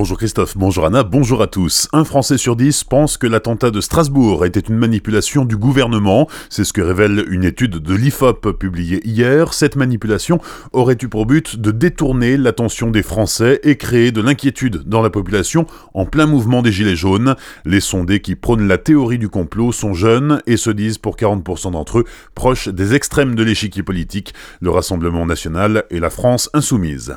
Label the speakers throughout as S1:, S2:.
S1: Bonjour Christophe, bonjour Anna, bonjour à tous. Un Français sur dix pense que l'attentat de Strasbourg était une manipulation du gouvernement. C'est ce que révèle une étude de l'IFOP publiée hier. Cette manipulation aurait eu pour but de détourner l'attention des Français et créer de l'inquiétude dans la population en plein mouvement des Gilets jaunes. Les sondés qui prônent la théorie du complot sont jeunes et se disent pour 40% d'entre eux proches des extrêmes de l'échiquier politique, le Rassemblement national et la France insoumise.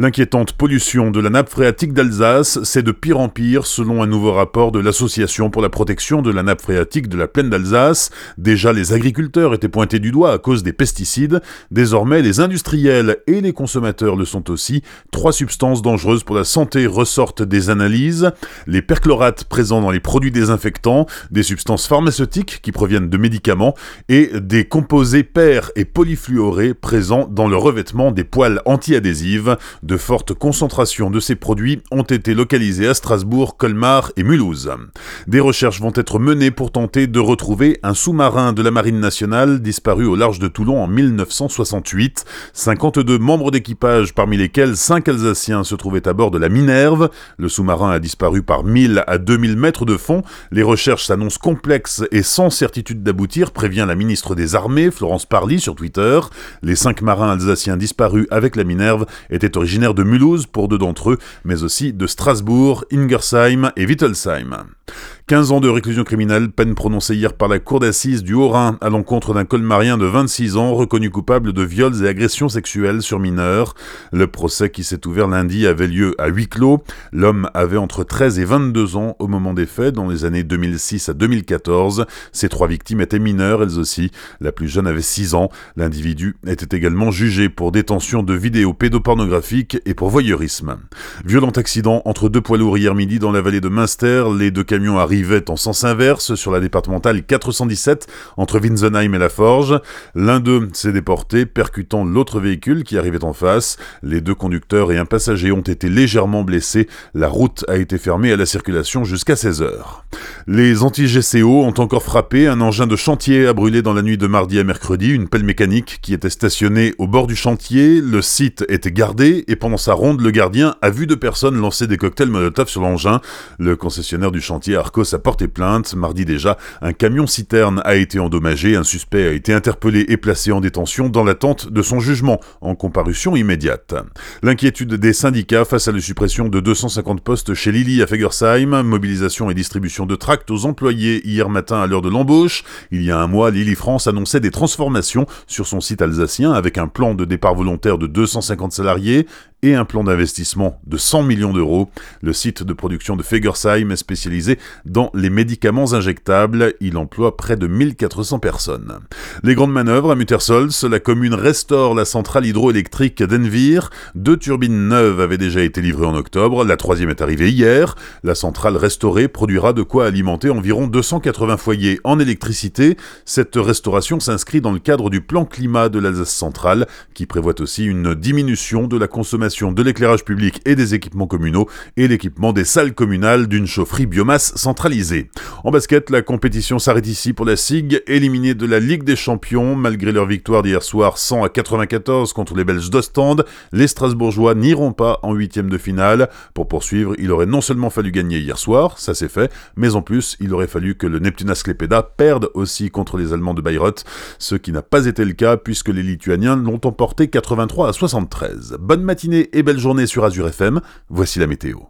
S1: L'inquiétante pollution de la nappe phréatique d'Alsace, c'est de pire en pire selon un nouveau rapport de l'Association pour la protection de la nappe phréatique de la plaine d'Alsace. Déjà les agriculteurs étaient pointés du doigt à cause des pesticides, désormais les industriels et les consommateurs le sont aussi. Trois substances dangereuses pour la santé ressortent des analyses, les perchlorates présents dans les produits désinfectants, des substances pharmaceutiques qui proviennent de médicaments et des composés pairs et polyfluorés présents dans le revêtement des poils anti-adhésives. De fortes concentrations de ces produits ont été localisés à Strasbourg, Colmar et Mulhouse. Des recherches vont être menées pour tenter de retrouver un sous-marin de la Marine nationale disparu au large de Toulon en 1968. 52 membres d'équipage, parmi lesquels 5 Alsaciens se trouvaient à bord de la Minerve. Le sous-marin a disparu par 1000 à 2000 mètres de fond. Les recherches s'annoncent complexes et sans certitude d'aboutir, prévient la ministre des Armées, Florence Parly, sur Twitter. Les 5 marins alsaciens disparus avec la Minerve étaient originaires de Mulhouse pour deux d'entre eux, mais aussi de Strasbourg, Ingersheim et Wittelsheim. 15 ans de réclusion criminelle, peine prononcée hier par la cour d'assises du Haut-Rhin à l'encontre d'un colmarien de 26 ans reconnu coupable de viols et agressions sexuelles sur mineurs. Le procès qui s'est ouvert lundi avait lieu à huis clos. L'homme avait entre 13 et 22 ans au moment des faits, dans les années 2006 à 2014. Ses trois victimes étaient mineures, elles aussi. La plus jeune avait 6 ans. L'individu était également jugé pour détention de vidéos pédopornographiques et pour voyeurisme. Violent accident entre deux poids lourds hier midi dans la vallée de Münster. Les deux camions arrivent arrivait en sens inverse sur la départementale 417 entre Winsenheim et La Forge. L'un d'eux s'est déporté, percutant l'autre véhicule qui arrivait en face. Les deux conducteurs et un passager ont été légèrement blessés. La route a été fermée à la circulation jusqu'à 16 heures. Les anti-GCO ont encore frappé. Un engin de chantier a brûlé dans la nuit de mardi à mercredi. Une pelle mécanique qui était stationnée au bord du chantier. Le site était gardé et pendant sa ronde, le gardien a vu deux personnes lancer des cocktails Molotov sur l'engin. Le concessionnaire du chantier Arcos a porté plainte. Mardi déjà, un camion-citerne a été endommagé. Un suspect a été interpellé et placé en détention dans l'attente de son jugement en comparution immédiate. L'inquiétude des syndicats face à la suppression de 250 postes chez Lily à Fegersheim, mobilisation et distribution de tracts aux employés hier matin à l'heure de l'embauche. Il y a un mois, Lily France annonçait des transformations sur son site alsacien avec un plan de départ volontaire de 250 salariés et un plan d'investissement de 100 millions d'euros. Le site de production de Fegersheim est spécialisé dans les médicaments injectables. Il emploie près de 1400 personnes. Les grandes manœuvres à Muttersols, la commune restaure la centrale hydroélectrique d'Envir. Deux turbines neuves avaient déjà été livrées en octobre. La troisième est arrivée hier. La centrale restaurée produira de quoi alimenter environ 280 foyers en électricité. Cette restauration s'inscrit dans le cadre du plan climat de l'Alsace centrale, qui prévoit aussi une diminution de la consommation de l'éclairage public et des équipements communaux et l'équipement des salles communales d'une chaufferie biomasse centralisée. En basket, la compétition s'arrête ici pour la SIG, éliminée de la Ligue des Champions malgré leur victoire d'hier soir 100 à 94 contre les Belges d'Ostende. Les Strasbourgeois n'iront pas en huitième de finale. Pour poursuivre, il aurait non seulement fallu gagner hier soir, ça c'est fait, mais en plus, il aurait fallu que le Neptunas Klepeda perde aussi contre les Allemands de Bayreuth, ce qui n'a pas été le cas puisque les Lituaniens l'ont emporté 83 à 73. Bonne et belle journée sur Azure FM, voici la météo.